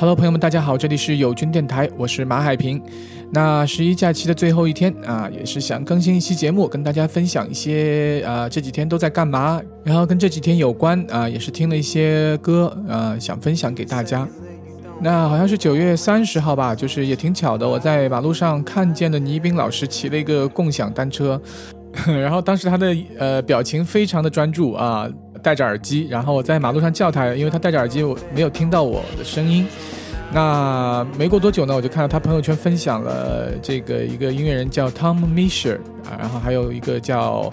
Hello，朋友们，大家好，这里是友军电台，我是马海平。那十一假期的最后一天啊，也是想更新一期节目，跟大家分享一些啊这几天都在干嘛，然后跟这几天有关啊，也是听了一些歌啊，想分享给大家。那好像是九月三十号吧，就是也挺巧的，我在马路上看见了倪斌老师骑了一个共享单车，然后当时他的呃表情非常的专注啊。戴着耳机，然后我在马路上叫他，因为他戴着耳机，我没有听到我的声音。那没过多久呢，我就看到他朋友圈分享了这个一个音乐人叫 Tom Misher 啊，然后还有一个叫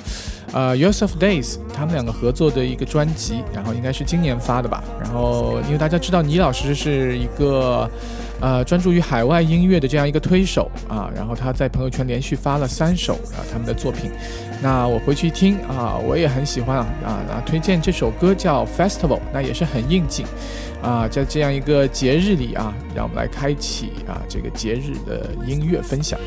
呃 Years of Days，他们两个合作的一个专辑，然后应该是今年发的吧。然后因为大家知道倪老师是一个。呃，专注于海外音乐的这样一个推手啊，然后他在朋友圈连续发了三首啊他们的作品，那我回去听啊，我也很喜欢啊啊，推荐这首歌叫 Festival，那也是很应景啊，在这样一个节日里啊，让我们来开启啊这个节日的音乐分享。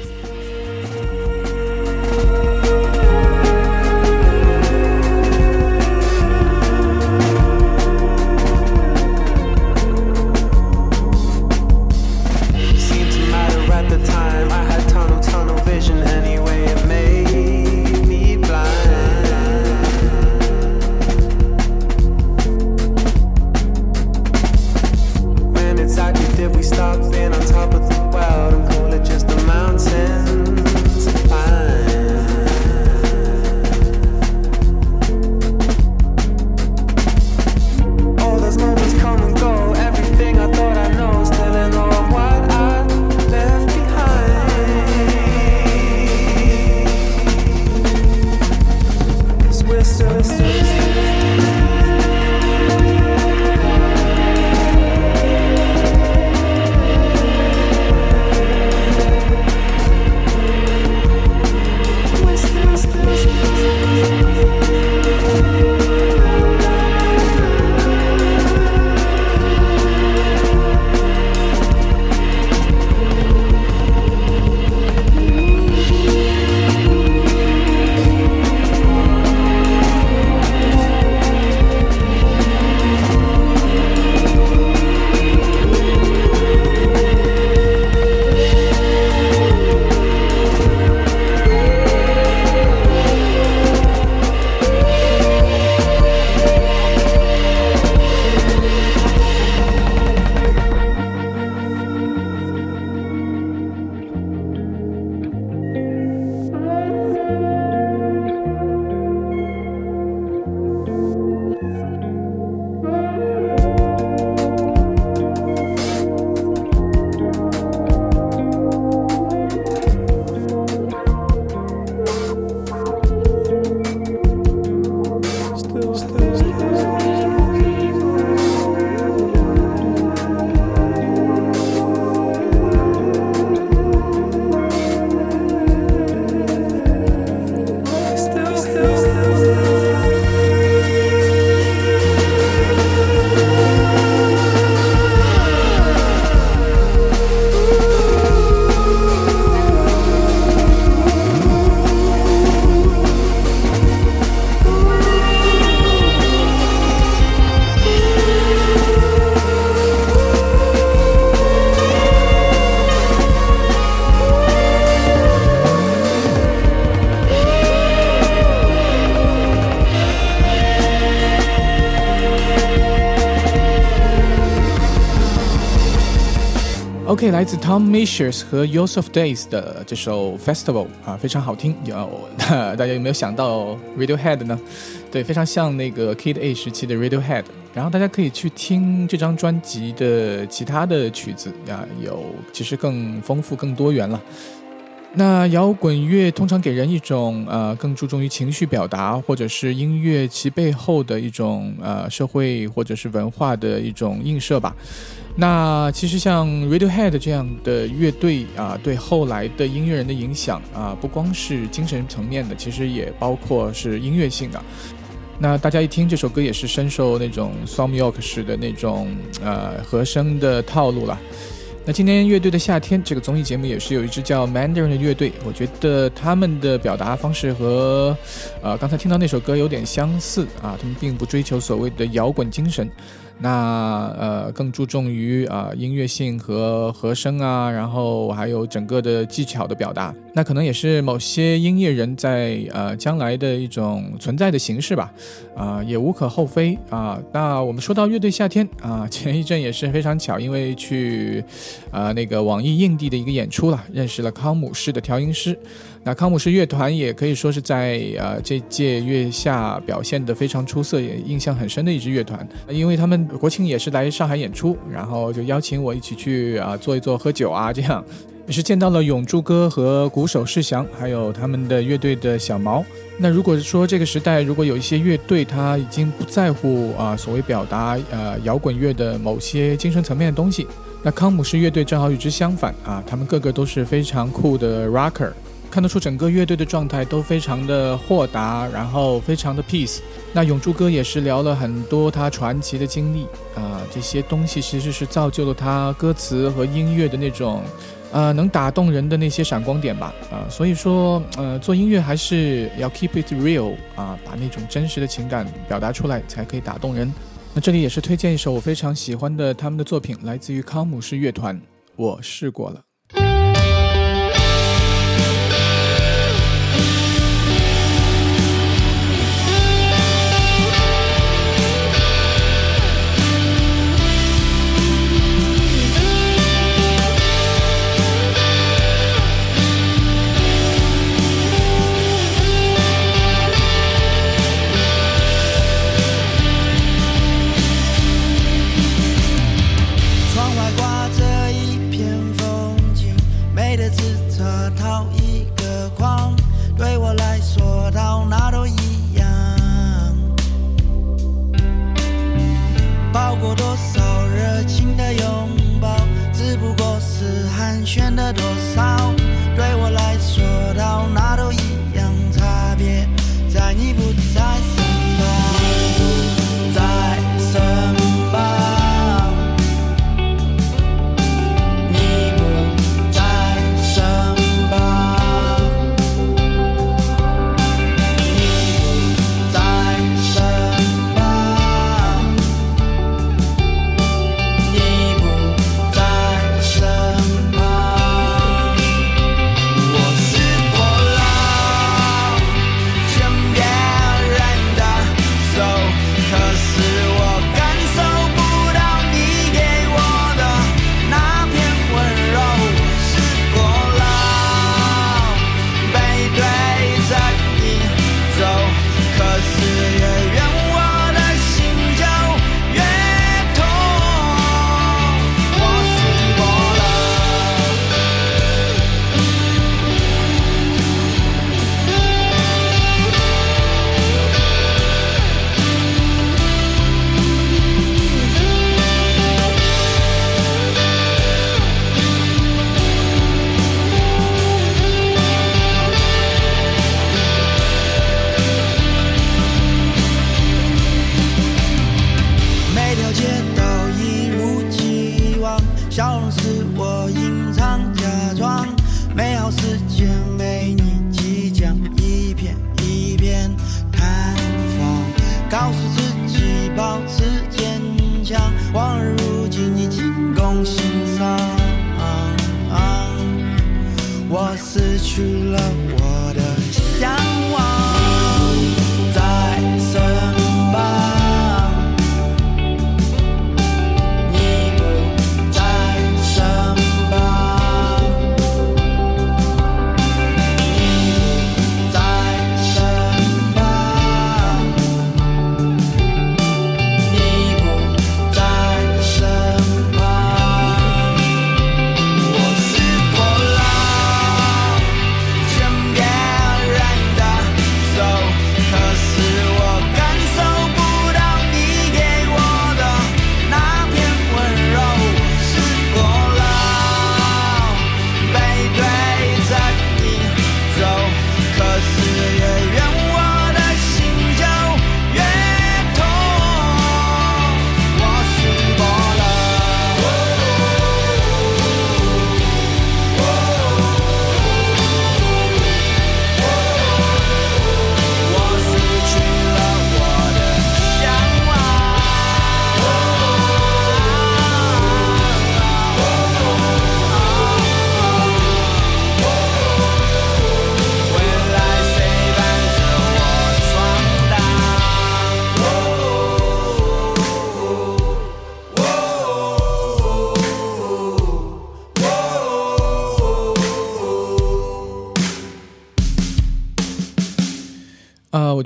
来自 Tom Measures 和 Yusuf Days 的这首 Festival 啊，非常好听。有 大家有没有想到 Radiohead 呢？对，非常像那个 Kid A 时期的 Radiohead。然后大家可以去听这张专辑的其他的曲子啊，有其实更丰富、更多元了。那摇滚乐通常给人一种呃更注重于情绪表达，或者是音乐其背后的一种呃社会或者是文化的一种映射吧。那其实像 Radiohead 这样的乐队啊，对后来的音乐人的影响啊，不光是精神层面的，其实也包括是音乐性的。那大家一听这首歌，也是深受那种 Som York 式的那种呃和声的套路了。那今天乐队的夏天这个综艺节目也是有一支叫 Mandarin 的乐队，我觉得他们的表达方式和呃刚才听到那首歌有点相似啊，他们并不追求所谓的摇滚精神。那呃更注重于啊音乐性和和声啊，然后还有整个的技巧的表达。那可能也是某些音乐人在呃将来的一种存在的形式吧，啊也无可厚非啊。那我们说到乐队夏天啊，前一阵也是非常巧，因为去啊那个网易印地的一个演出了，认识了康姆士的调音师。那康姆士乐团也可以说是在呃这届月下表现的非常出色，也印象很深的一支乐团。因为他们国庆也是来上海演出，然后就邀请我一起去啊坐一坐喝酒啊，这样也是见到了永柱哥和鼓手世祥，还有他们的乐队的小毛。那如果说这个时代如果有一些乐队他已经不在乎啊所谓表达呃摇滚乐的某些精神层面的东西，那康姆士乐队正好与之相反啊，他们个个都是非常酷的 rocker。看得出整个乐队的状态都非常的豁达，然后非常的 peace。那永柱哥也是聊了很多他传奇的经历啊，这些东西其实是造就了他歌词和音乐的那种，呃，能打动人的那些闪光点吧啊。所以说，呃，做音乐还是要 keep it real 啊，把那种真实的情感表达出来才可以打动人。那这里也是推荐一首我非常喜欢的他们的作品，来自于康姆士乐团，我试过了。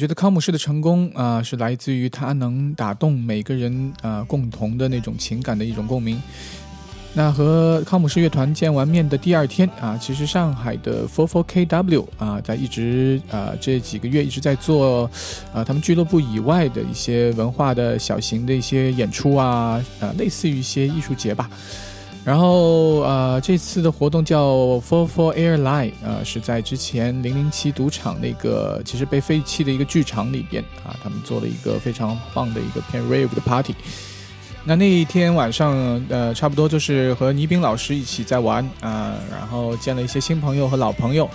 觉得康姆士的成功啊，是来自于他能打动每个人啊共同的那种情感的一种共鸣。那和康姆士乐团见完面的第二天啊，其实上海的 Four Four KW 啊，在一直啊这几个月一直在做，呃，他们俱乐部以外的一些文化的小型的一些演出啊，呃，类似于一些艺术节吧。然后，呃，这次的活动叫 Four Four Airline，呃，是在之前零零七赌场那个其实被废弃的一个剧场里边啊，他们做了一个非常棒的一个偏 rave 的 party。那那一天晚上，呃，差不多就是和倪斌老师一起在玩啊，然后见了一些新朋友和老朋友。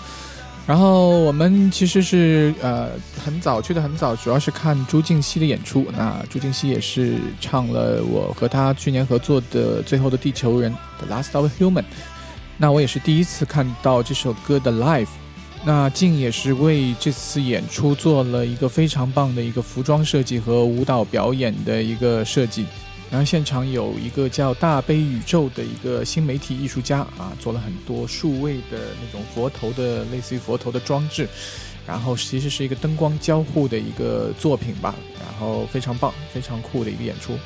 然后我们其实是呃很早去的很早，主要是看朱静熙的演出。那朱静熙也是唱了我和他去年合作的《最后的地球人》The Last of Human。那我也是第一次看到这首歌的 live。那静也是为这次演出做了一个非常棒的一个服装设计和舞蹈表演的一个设计。然后现场有一个叫大悲宇宙的一个新媒体艺术家啊，做了很多数位的那种佛头的类似于佛头的装置，然后其实是一个灯光交互的一个作品吧，然后非常棒，非常酷的一个演出。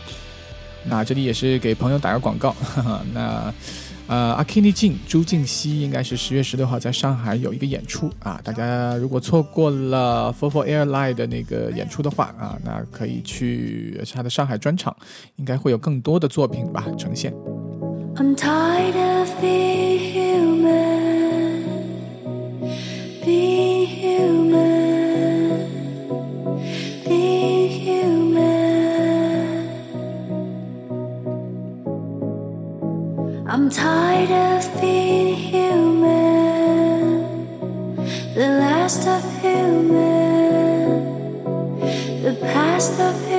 那这里也是给朋友打个广告，哈哈那。呃，阿 Kenny 静朱静熙应该是十月十六号在上海有一个演出啊，大家如果错过了 Fofo Airline 的那个演出的话啊，那可以去他的上海专场，应该会有更多的作品吧呈现。I'm tired of being human, being human. Tired of being human, the last of human, the past of human.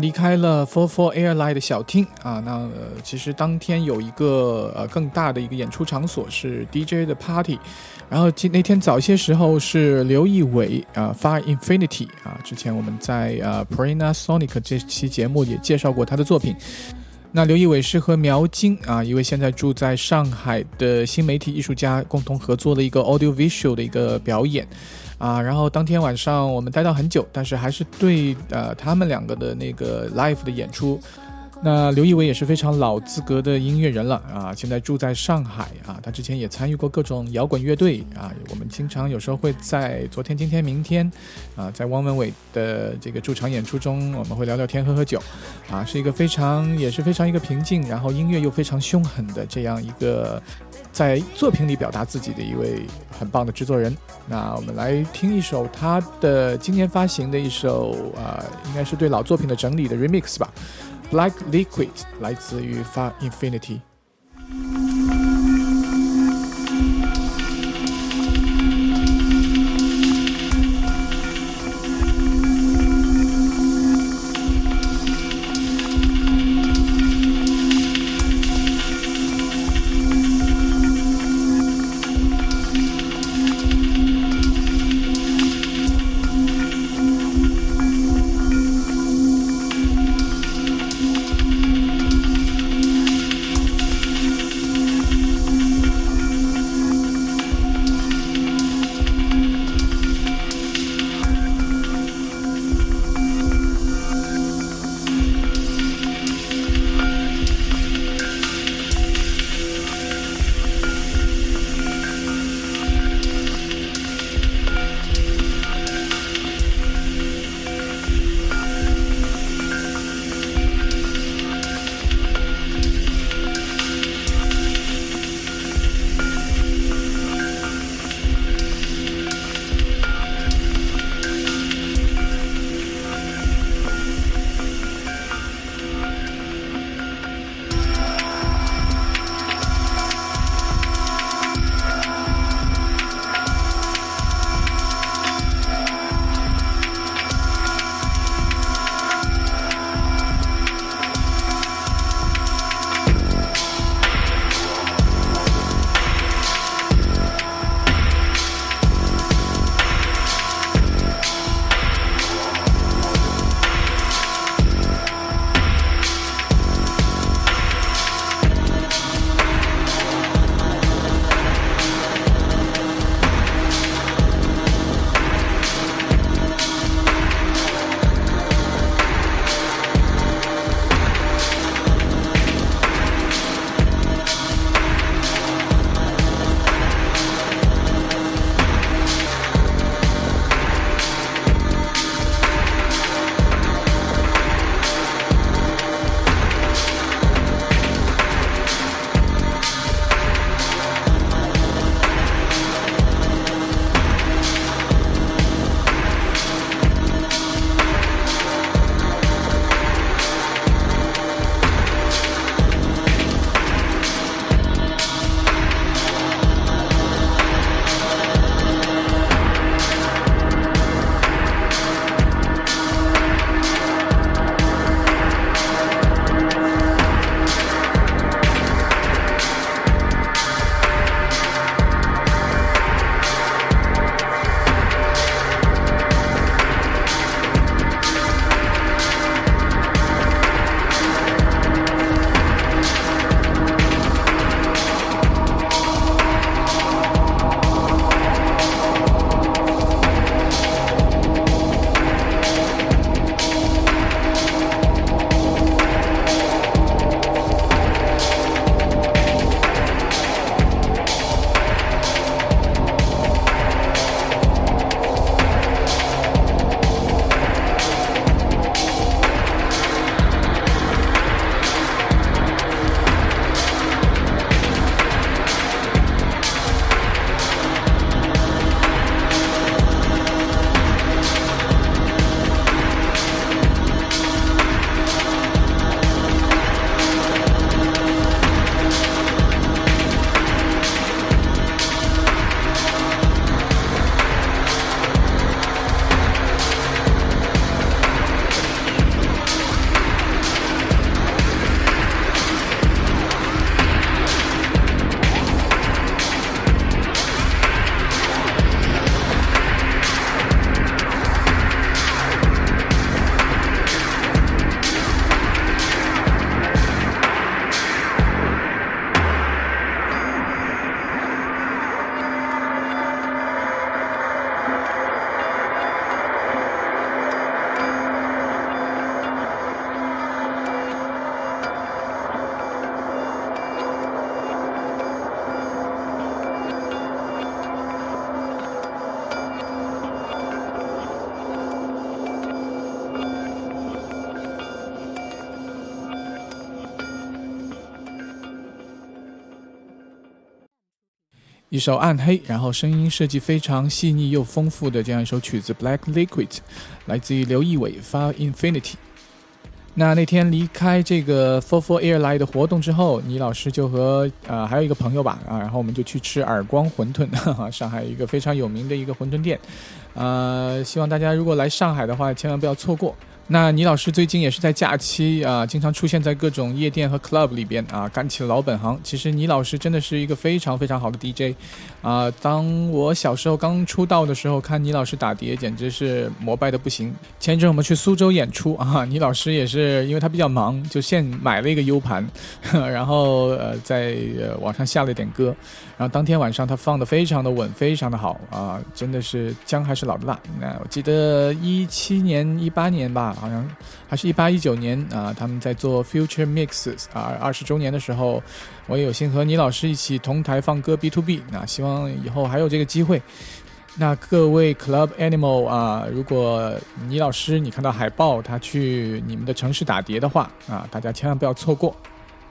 离开了 Four Four Airline 的小厅啊，那其实当天有一个呃更大的一个演出场所是 DJ 的 Party，然后今那天早些时候是刘仪伟啊发 Infinity 啊，之前我们在呃 Prina Sonic 这期节目也介绍过他的作品。那刘仪伟是和苗金啊，一位现在住在上海的新媒体艺术家共同合作的一个 Audio Visual 的一个表演。啊，然后当天晚上我们待到很久，但是还是对呃他们两个的那个 live 的演出。那刘仪伟也是非常老资格的音乐人了啊，现在住在上海啊，他之前也参与过各种摇滚乐队啊。我们经常有时候会在昨天、今天、明天啊，在汪文伟的这个驻场演出中，我们会聊聊天、喝喝酒啊，是一个非常也是非常一个平静，然后音乐又非常凶狠的这样一个。在作品里表达自己的一位很棒的制作人，那我们来听一首他的今年发行的一首啊，应该是对老作品的整理的 remix 吧，《Black Liquid》来自于发 Infinity。 一首《暗黑》，然后声音设计非常细腻又丰富的这样一首曲子《Black Liquid》，来自于刘仪伟发《Infinity》。那那天离开这个 For For Air Line 的活动之后，倪老师就和呃还有一个朋友吧啊，然后我们就去吃耳光馄饨，哈 哈上海一个非常有名的一个馄饨店，呃，希望大家如果来上海的话，千万不要错过。那倪老师最近也是在假期啊，经常出现在各种夜店和 club 里边啊，干起了老本行。其实倪老师真的是一个非常非常好的 DJ，啊，当我小时候刚出道的时候，看倪老师打碟简直是膜拜的不行。前一阵我们去苏州演出啊，倪老师也是因为他比较忙，就现买了一个 U 盘，然后呃在网上下了点歌，然后当天晚上他放的非常的稳，非常的好啊，真的是姜还是老的辣。那我记得一七年、一八年吧。好像还是一八一九年啊，他们在做 Future Mix 啊，二十周年的时候，我也有幸和倪老师一起同台放歌 B to B。那希望以后还有这个机会。那各位 Club Animal 啊，如果倪老师你看到海报，他去你们的城市打碟的话啊，大家千万不要错过。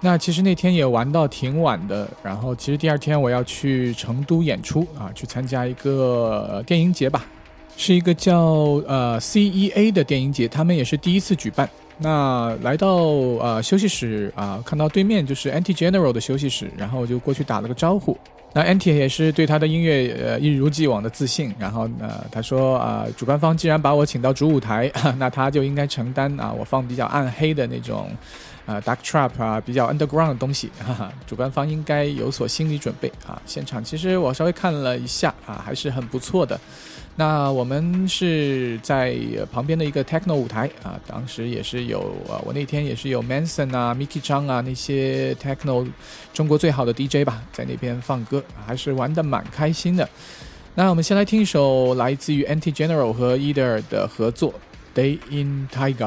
那其实那天也玩到挺晚的，然后其实第二天我要去成都演出啊，去参加一个电影节吧。是一个叫呃 CEA 的电影节，他们也是第一次举办。那来到呃休息室啊，看到对面就是 Anti General 的休息室，然后我就过去打了个招呼。那 Anti 也是对他的音乐呃一如既往的自信，然后呃他说啊，主办方既然把我请到主舞台，那他就应该承担啊我放比较暗黑的那种啊 Dark Trap 啊比较 Underground 的东西，哈哈，主办方应该有所心理准备啊。现场其实我稍微看了一下啊，还是很不错的。那我们是在旁边的一个 techno 舞台啊，当时也是有啊，我那天也是有 Manson 啊、Mickey 张啊那些 techno 中国最好的 DJ 吧，在那边放歌，还是玩的蛮开心的。那我们先来听一首来自于 Anti General 和 Eder 的合作《Day in Tiger》。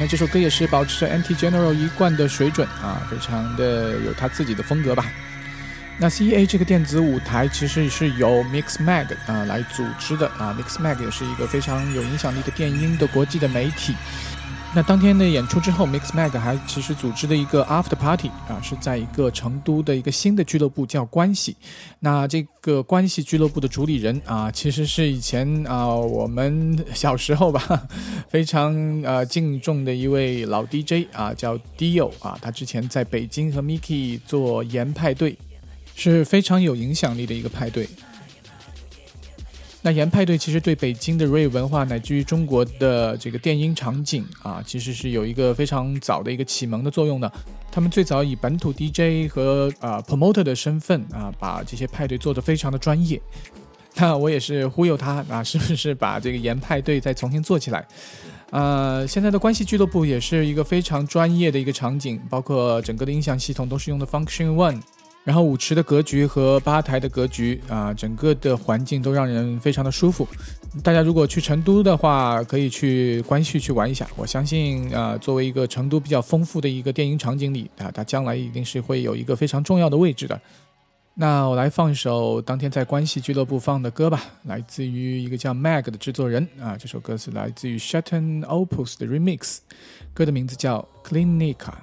那这首歌也是保持着 Anti General 一贯的水准啊，非常的有他自己的风格吧。那 CEA 这个电子舞台其实是由 Mixmag 啊来组织的啊，Mixmag 也是一个非常有影响力的电音的国际的媒体。那当天的演出之后，Mixmag 还其实组织的一个 After Party 啊，是在一个成都的一个新的俱乐部叫关系。那这个关系俱乐部的主理人啊，其实是以前啊我们小时候吧 非常呃敬重的一位老 DJ 啊，叫 Dio 啊，他之前在北京和 Miki 做盐派对，是非常有影响力的一个派对。那盐派对其实对北京的 rave 文化乃至于中国的这个电音场景啊，其实是有一个非常早的一个启蒙的作用的。他们最早以本土 DJ 和啊 promoter 的身份啊，把这些派对做得非常的专业。那我也是忽悠他啊，是不是把这个盐派对再重新做起来？呃，现在的关系俱乐部也是一个非常专业的一个场景，包括整个的音响系统都是用的 Function One。然后舞池的格局和吧台的格局啊，整个的环境都让人非常的舒服。大家如果去成都的话，可以去关系去玩一下。我相信啊，作为一个成都比较丰富的一个电影场景里啊，它将来一定是会有一个非常重要的位置的。那我来放一首当天在关系俱乐部放的歌吧，来自于一个叫 Mag 的制作人啊，这首歌是来自于 Shatton Opus 的 Remix，歌的名字叫 Clinica。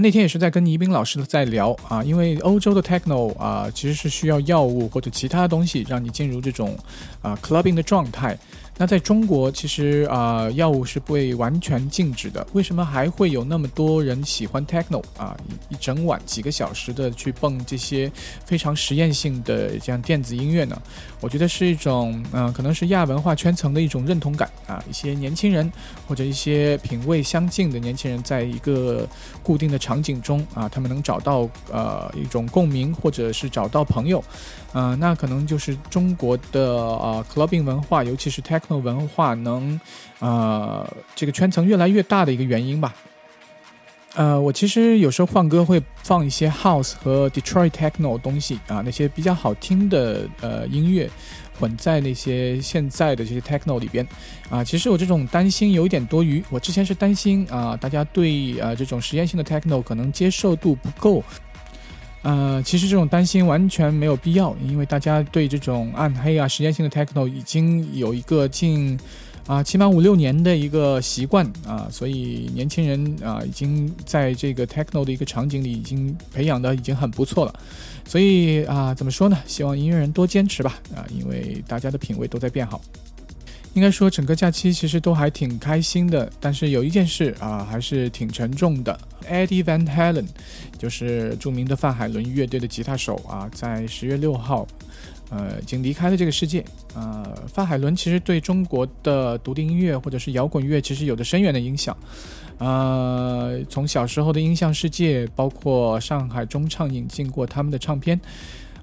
那天也是在跟倪斌老师在聊啊，因为欧洲的 techno 啊，其实是需要药物或者其他东西让你进入这种啊 clubbing 的状态。那在中国，其实啊，药物是被完全禁止的。为什么还会有那么多人喜欢 techno 啊？一整晚几个小时的去蹦这些非常实验性的这样电子音乐呢？我觉得是一种，嗯，可能是亚文化圈层的一种认同感啊。一些年轻人或者一些品味相近的年轻人，在一个固定的场景中啊，他们能找到呃一种共鸣，或者是找到朋友。啊，那可能就是中国的啊，clubbing 文化，尤其是 techno 文化，能，呃，这个圈层越来越大的一个原因吧。呃，我其实有时候放歌会放一些 house 和 Detroit techno 东西啊，那些比较好听的呃音乐混在那些现在的这些 techno 里边啊。其实我这种担心有一点多余，我之前是担心啊，大家对啊这种实验性的 techno 可能接受度不够。呃，其实这种担心完全没有必要，因为大家对这种暗黑啊、实验性的 techno 已经有一个近啊起码五六年的一个习惯啊，所以年轻人啊已经在这个 techno 的一个场景里已经培养的已经很不错了。所以啊，怎么说呢？希望音乐人多坚持吧啊，因为大家的品味都在变好。应该说，整个假期其实都还挺开心的，但是有一件事啊，还是挺沉重的。Eddie Van Halen，就是著名的范海伦乐队的吉他手啊，在十月六号，呃，已经离开了这个世界。呃，范海伦其实对中国的独立音乐或者是摇滚乐，其实有着深远的影响。呃，从小时候的音像世界，包括上海中唱引进过他们的唱片，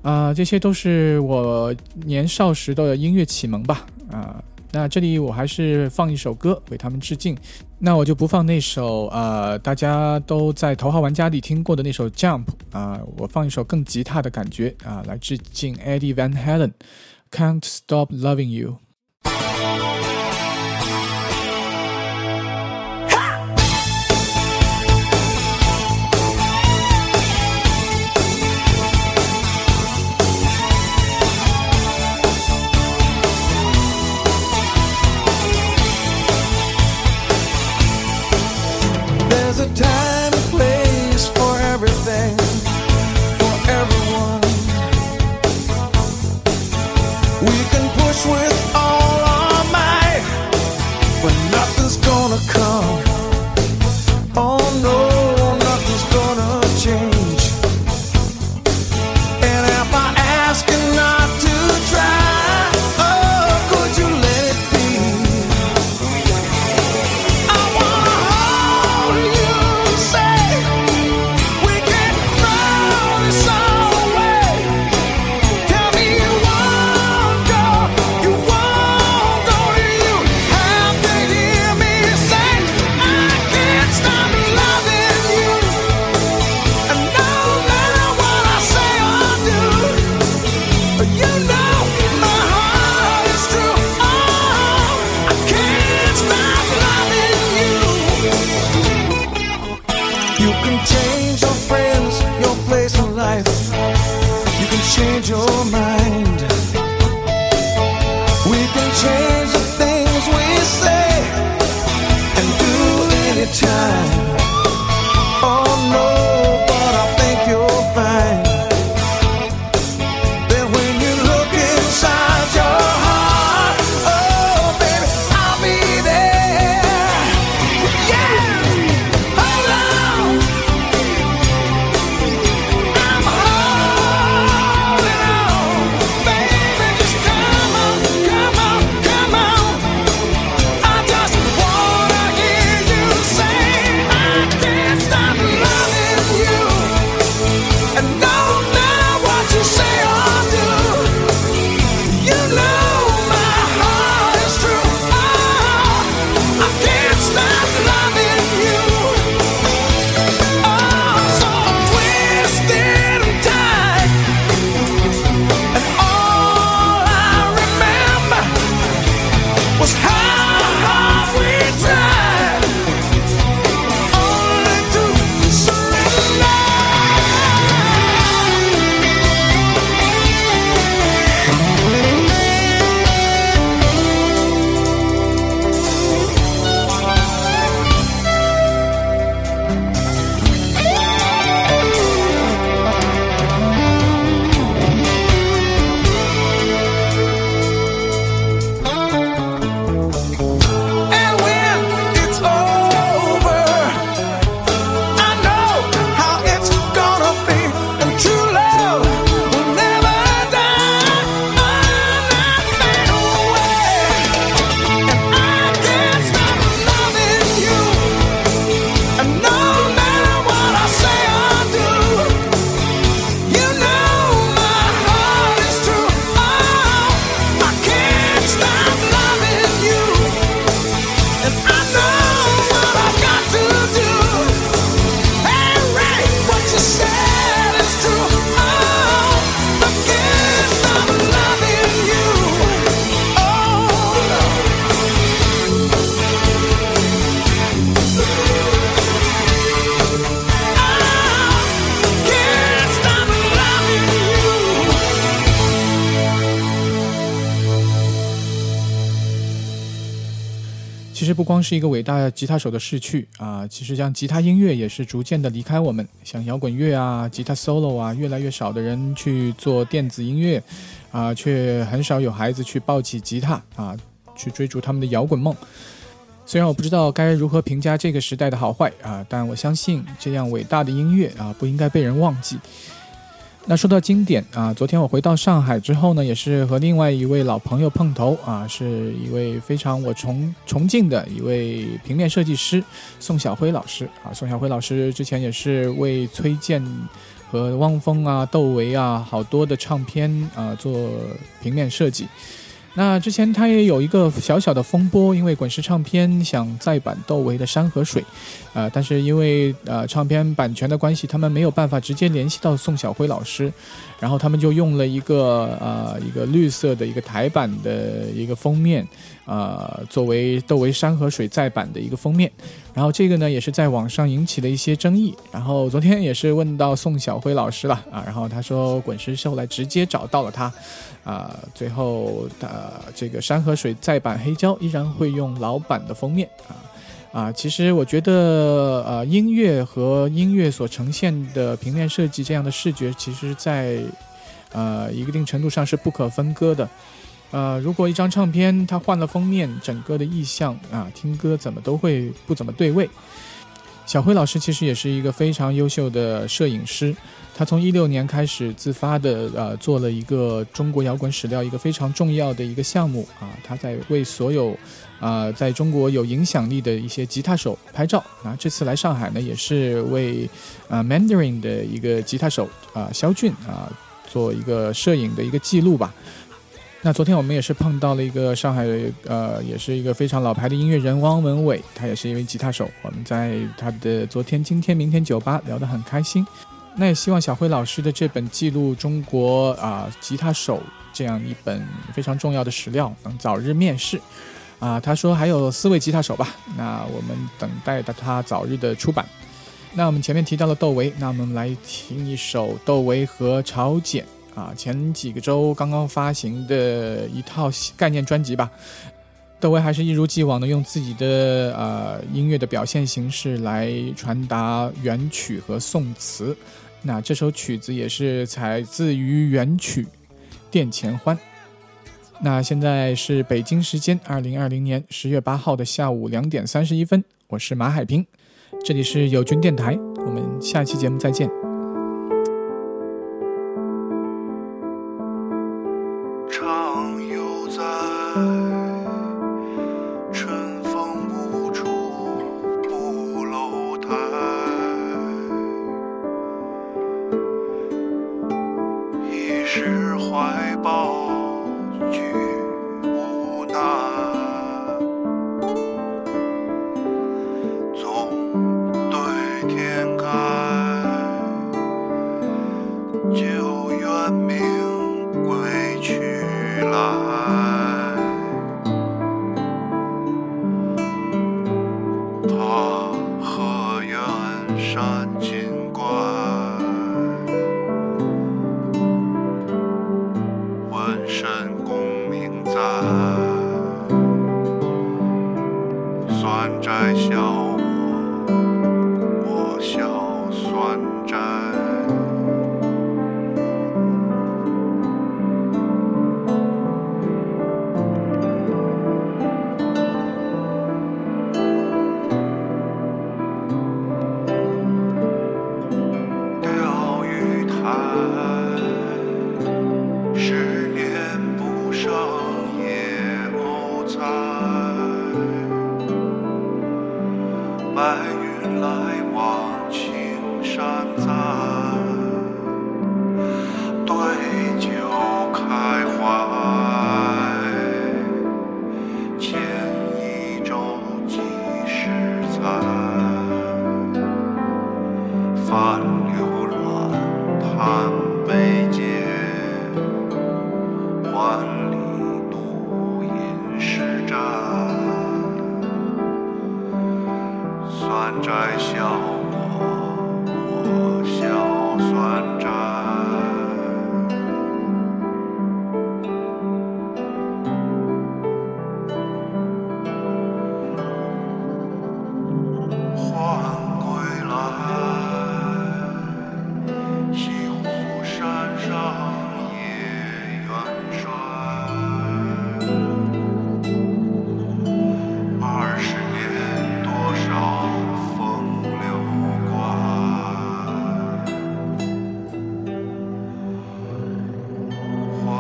啊，这些都是我年少时的音乐启蒙吧。啊。那这里我还是放一首歌为他们致敬，那我就不放那首呃大家都在头号玩家里听过的那首 Jump 啊，我放一首更吉他的感觉啊来致敬 Eddie Van Halen，Can't Stop Loving You。不光是一个伟大吉他手的逝去啊，其实像吉他音乐也是逐渐的离开我们，像摇滚乐啊、吉他 solo 啊，越来越少的人去做电子音乐啊，却很少有孩子去抱起吉他啊，去追逐他们的摇滚梦。虽然我不知道该如何评价这个时代的好坏啊，但我相信这样伟大的音乐啊，不应该被人忘记。那说到经典啊，昨天我回到上海之后呢，也是和另外一位老朋友碰头啊，是一位非常我崇崇敬的一位平面设计师宋晓辉老师啊。宋晓辉老师之前也是为崔健和汪峰啊、窦唯啊好多的唱片啊做平面设计。那之前他也有一个小小的风波，因为滚石唱片想再版窦唯的《山和水》，呃，但是因为呃唱片版权的关系，他们没有办法直接联系到宋晓辉老师，然后他们就用了一个呃一个绿色的一个台版的一个封面，呃，作为窦唯《山河水》再版的一个封面，然后这个呢也是在网上引起了一些争议，然后昨天也是问到宋晓辉老师了啊，然后他说滚石后来直接找到了他。啊，最后的这个山河水再版黑胶依然会用老版的封面啊啊，其实我觉得呃，音乐和音乐所呈现的平面设计这样的视觉，其实在呃一定程度上是不可分割的。呃，如果一张唱片它换了封面，整个的意象啊，听歌怎么都会不怎么对位。小辉老师其实也是一个非常优秀的摄影师。他从一六年开始自发的呃做了一个中国摇滚史料一个非常重要的一个项目啊，他在为所有啊在中国有影响力的一些吉他手拍照啊。这次来上海呢，也是为啊 Mandarin 的一个吉他手啊肖俊啊做一个摄影的一个记录吧。那昨天我们也是碰到了一个上海呃也是一个非常老牌的音乐人汪文伟，他也是一位吉他手。我们在他的昨天、今天、明天酒吧聊得很开心。那也希望小辉老师的这本记录中国啊吉他手这样一本非常重要的史料能早日面世，啊，他说还有四位吉他手吧，那我们等待着他早日的出版。那我们前面提到了窦唯，那我们来听一首窦唯和曹简啊前几个周刚刚发行的一套概念专辑吧。窦唯还是一如既往的用自己的呃音乐的表现形式来传达原曲和宋词。那这首曲子也是采自于原曲《殿前欢》。那现在是北京时间二零二零年十月八号的下午两点三十一分，我是马海平，这里是友军电台，我们下期节目再见。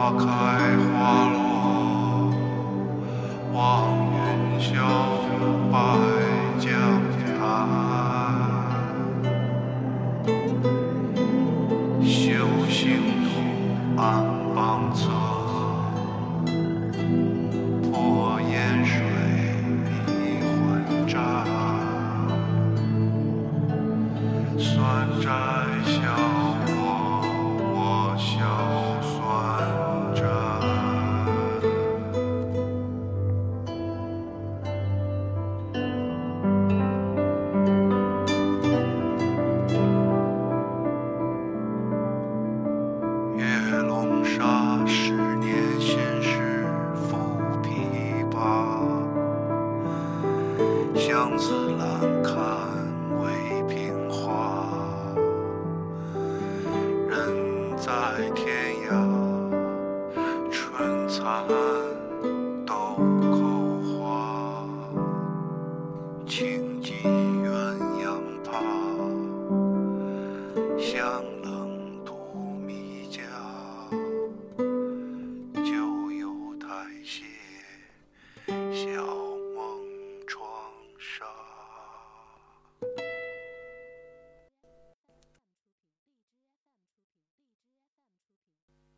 花开花落望云霄